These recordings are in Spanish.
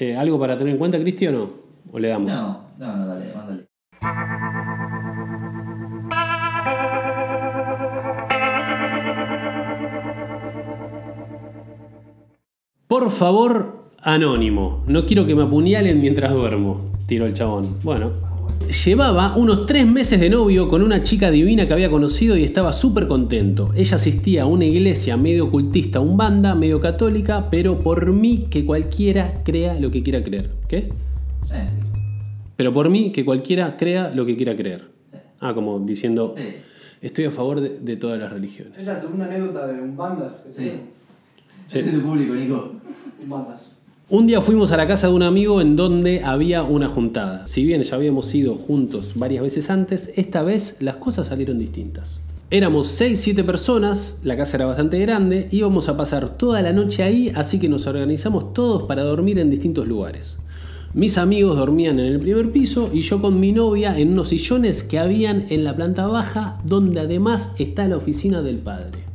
Eh, ¿Algo para tener en cuenta, Cristi, o no? ¿O le damos? No, no, no, dale, mándale. Por favor, anónimo. No quiero que me apuñalen mientras duermo. Tiró el chabón. Bueno. Llevaba unos tres meses de novio con una chica divina que había conocido y estaba súper contento. Ella asistía a una iglesia medio ocultista, un banda, medio católica, pero por mí que cualquiera crea lo que quiera creer. ¿Qué? Sí, Pero por mí que cualquiera crea lo que quiera creer. Ah, como diciendo, sí. estoy a favor de, de todas las religiones. Es la segunda anécdota de un bandas. Sí. Sí. Es tu público, Nico. Un bandas. Un día fuimos a la casa de un amigo en donde había una juntada. Si bien ya habíamos ido juntos varias veces antes, esta vez las cosas salieron distintas. Éramos 6-7 personas, la casa era bastante grande, íbamos a pasar toda la noche ahí, así que nos organizamos todos para dormir en distintos lugares. Mis amigos dormían en el primer piso y yo con mi novia en unos sillones que habían en la planta baja, donde además está la oficina del padre.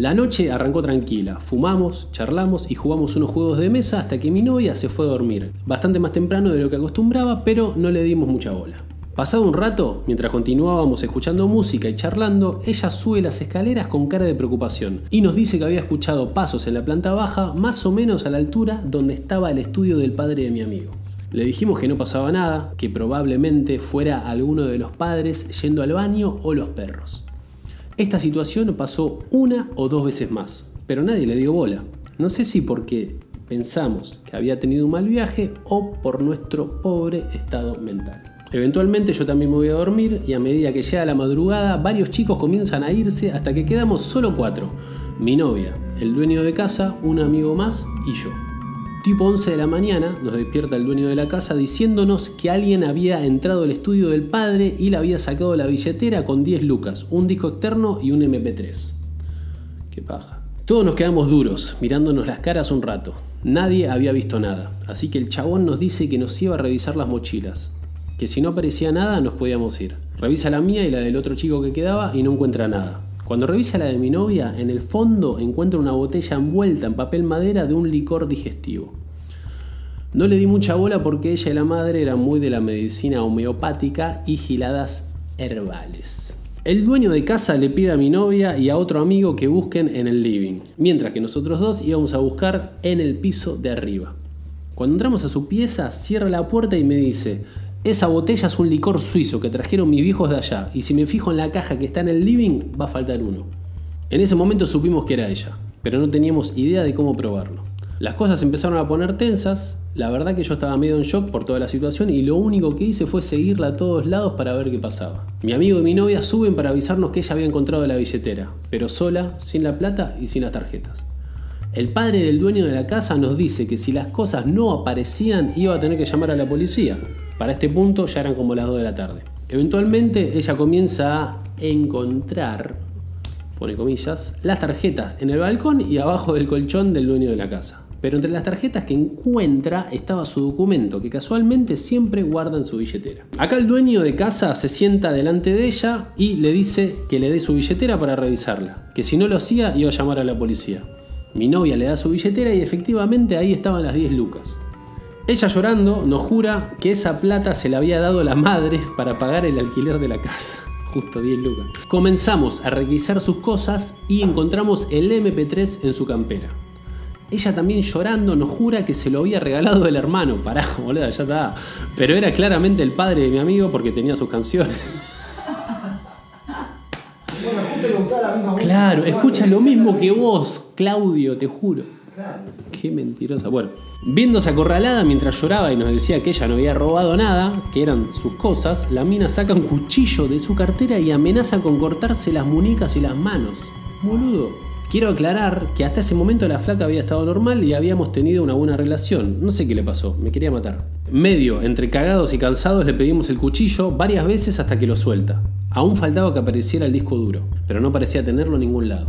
La noche arrancó tranquila, fumamos, charlamos y jugamos unos juegos de mesa hasta que mi novia se fue a dormir, bastante más temprano de lo que acostumbraba, pero no le dimos mucha bola. Pasado un rato, mientras continuábamos escuchando música y charlando, ella sube las escaleras con cara de preocupación y nos dice que había escuchado pasos en la planta baja más o menos a la altura donde estaba el estudio del padre de mi amigo. Le dijimos que no pasaba nada, que probablemente fuera alguno de los padres yendo al baño o los perros. Esta situación pasó una o dos veces más, pero nadie le dio bola. No sé si porque pensamos que había tenido un mal viaje o por nuestro pobre estado mental. Eventualmente yo también me voy a dormir y a medida que llega la madrugada varios chicos comienzan a irse hasta que quedamos solo cuatro. Mi novia, el dueño de casa, un amigo más y yo. Tipo 11 de la mañana nos despierta el dueño de la casa diciéndonos que alguien había entrado al estudio del padre y le había sacado la billetera con 10 lucas, un disco externo y un MP3. Qué paja. Todos nos quedamos duros, mirándonos las caras un rato. Nadie había visto nada, así que el chabón nos dice que nos iba a revisar las mochilas. Que si no aparecía nada nos podíamos ir. Revisa la mía y la del otro chico que quedaba y no encuentra nada. Cuando revisa la de mi novia, en el fondo encuentra una botella envuelta en papel madera de un licor digestivo. No le di mucha bola porque ella y la madre eran muy de la medicina homeopática y giladas herbales. El dueño de casa le pide a mi novia y a otro amigo que busquen en el living, mientras que nosotros dos íbamos a buscar en el piso de arriba. Cuando entramos a su pieza, cierra la puerta y me dice, esa botella es un licor suizo que trajeron mis viejos de allá, y si me fijo en la caja que está en el living, va a faltar uno. En ese momento supimos que era ella, pero no teníamos idea de cómo probarlo. Las cosas empezaron a poner tensas, la verdad que yo estaba medio en shock por toda la situación y lo único que hice fue seguirla a todos lados para ver qué pasaba. Mi amigo y mi novia suben para avisarnos que ella había encontrado la billetera, pero sola, sin la plata y sin las tarjetas. El padre del dueño de la casa nos dice que si las cosas no aparecían iba a tener que llamar a la policía. Para este punto ya eran como las 2 de la tarde. Eventualmente ella comienza a encontrar, pone comillas, las tarjetas en el balcón y abajo del colchón del dueño de la casa. Pero entre las tarjetas que encuentra estaba su documento, que casualmente siempre guarda en su billetera. Acá el dueño de casa se sienta delante de ella y le dice que le dé su billetera para revisarla, que si no lo hacía iba a llamar a la policía. Mi novia le da su billetera y efectivamente ahí estaban las 10 lucas. Ella llorando nos jura que esa plata se la había dado la madre para pagar el alquiler de la casa. Justo 10 lucas. Comenzamos a requisar sus cosas y encontramos el MP3 en su campera. Ella también llorando nos jura que se lo había regalado el hermano. Pará, boludo, ya está. Pero era claramente el padre de mi amigo porque tenía sus canciones. Bueno, justo la misma. Claro, escucha lo mismo que vos, Claudio, te juro. Qué mentirosa. Bueno, viéndose acorralada mientras lloraba y nos decía que ella no había robado nada, que eran sus cosas, la mina saca un cuchillo de su cartera y amenaza con cortarse las muñecas y las manos. Boludo, Quiero aclarar que hasta ese momento la flaca había estado normal y habíamos tenido una buena relación. No sé qué le pasó, me quería matar. Medio, entre cagados y cansados, le pedimos el cuchillo varias veces hasta que lo suelta. Aún faltaba que apareciera el disco duro, pero no parecía tenerlo en ningún lado.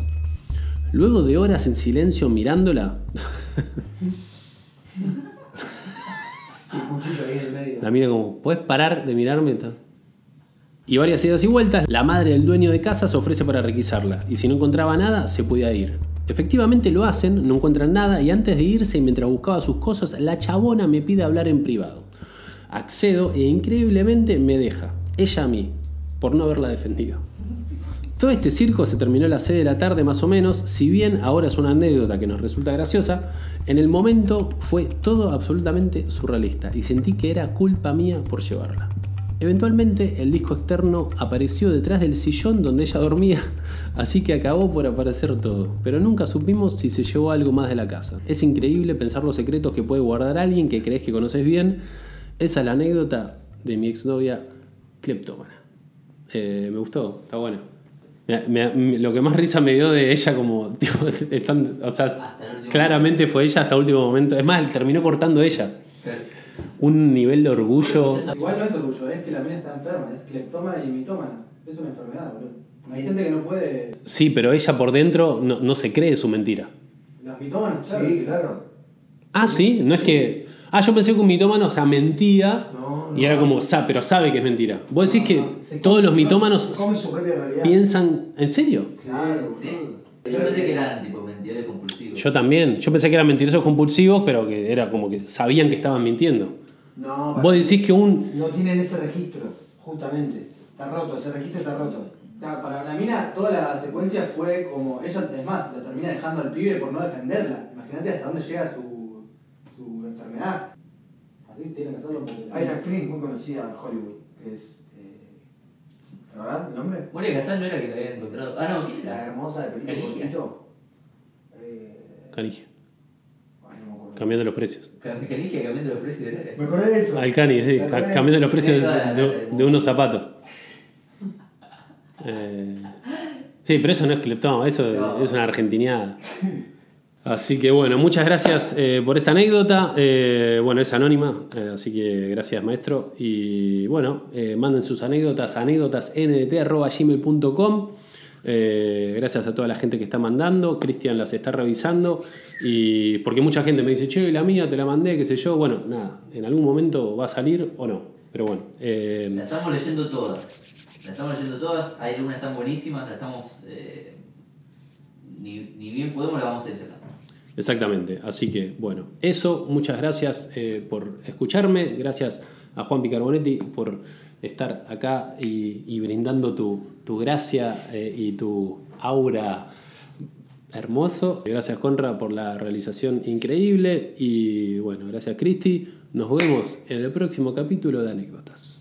Luego de horas en silencio mirándola, la mira como, ¿puedes parar de mirarme? Y varias idas y vueltas, la madre del dueño de casa se ofrece para requisarla, y si no encontraba nada, se podía ir. Efectivamente lo hacen, no encuentran nada, y antes de irse, y mientras buscaba sus cosas, la chabona me pide hablar en privado. Accedo e increíblemente me deja, ella a mí, por no haberla defendido. Todo este circo se terminó a las 6 de la tarde más o menos, si bien ahora es una anécdota que nos resulta graciosa, en el momento fue todo absolutamente surrealista y sentí que era culpa mía por llevarla. Eventualmente el disco externo apareció detrás del sillón donde ella dormía, así que acabó por aparecer todo, pero nunca supimos si se llevó algo más de la casa. Es increíble pensar los secretos que puede guardar alguien que crees que conoces bien. Esa es la anécdota de mi exnovia cleptómana. Eh, me gustó, está bueno. Me- me- lo que más risa me dio de ella como, tipo, están- o sea, claramente fue ella hasta el último momento. Es más, terminó cortando ella. Un nivel de orgullo. Igual no es orgullo, es que la mina está enferma, es cleptómana y mitómana. Es una enfermedad, boludo. Hay gente que no puede. Sí, pero ella por dentro no, no se cree su mentira. Los mitómanos, claro. Sí, claro. Ah, sí, no es que. Ah, yo pensé que un mitómano, o sea, mentía No, no. y era como, sa- pero sabe que es mentira. Vos decís que todos los mitómanos piensan. ¿En serio? Claro, Sí. Yo pensé que eran tipo mentidores compulsivos. Yo también. Yo pensé que eran mentirosos compulsivos, pero que era como que sabían que estaban mintiendo. No, Vos decís que un. No tienen ese registro, justamente. Está roto, ese registro está roto. Claro, para la mina toda la secuencia fue como. Ella, es más, la termina dejando al pibe por no defenderla. Imagínate hasta dónde llega su, enfermedad. Así tiene que hacerlo. Hay una actriz muy conocida en Hollywood, que es... Eh, ¿Te acordás el nombre? Moria Casal no era que la habían encontrado. Ah, no, ¿quién La era? hermosa de Canigia. cortito. Eh, Canigia. ay, no me acuerdo. Cambiando los precios. Canigia cambiando los precios de Me acordé de eso. Al cani, sí, cambiando los precios de, era de- la- de unos zapatos. Eh, sí, pero eso no es cleptón, eso No. es una argentiniada. Así que bueno, muchas gracias eh, por esta anécdota. Eh, bueno, es anónima, eh, así que gracias maestro. Y bueno, manden sus anécdotas a anécdotasndt.gmail.com. Gracias a toda la gente que está mandando. Cristian las está revisando. Y porque mucha gente me dice, che, la mía te la mandé, qué sé yo. Bueno, nada, en algún momento va a salir o no. Pero bueno. La estamos leyendo todas. La estamos leyendo todas. Hay algunas tan buenísimas, la estamos. ni, bien podemos, la vamos a sacando. Exactamente, así que bueno, eso, muchas gracias eh, por escucharme, gracias a Juan Picarbonetti por estar acá y, brindando tu, tu gracia eh, y tu aura hermoso. Gracias Conra por la realización increíble y bueno, gracias Cristi. Nos vemos en el próximo capítulo de anécdotas.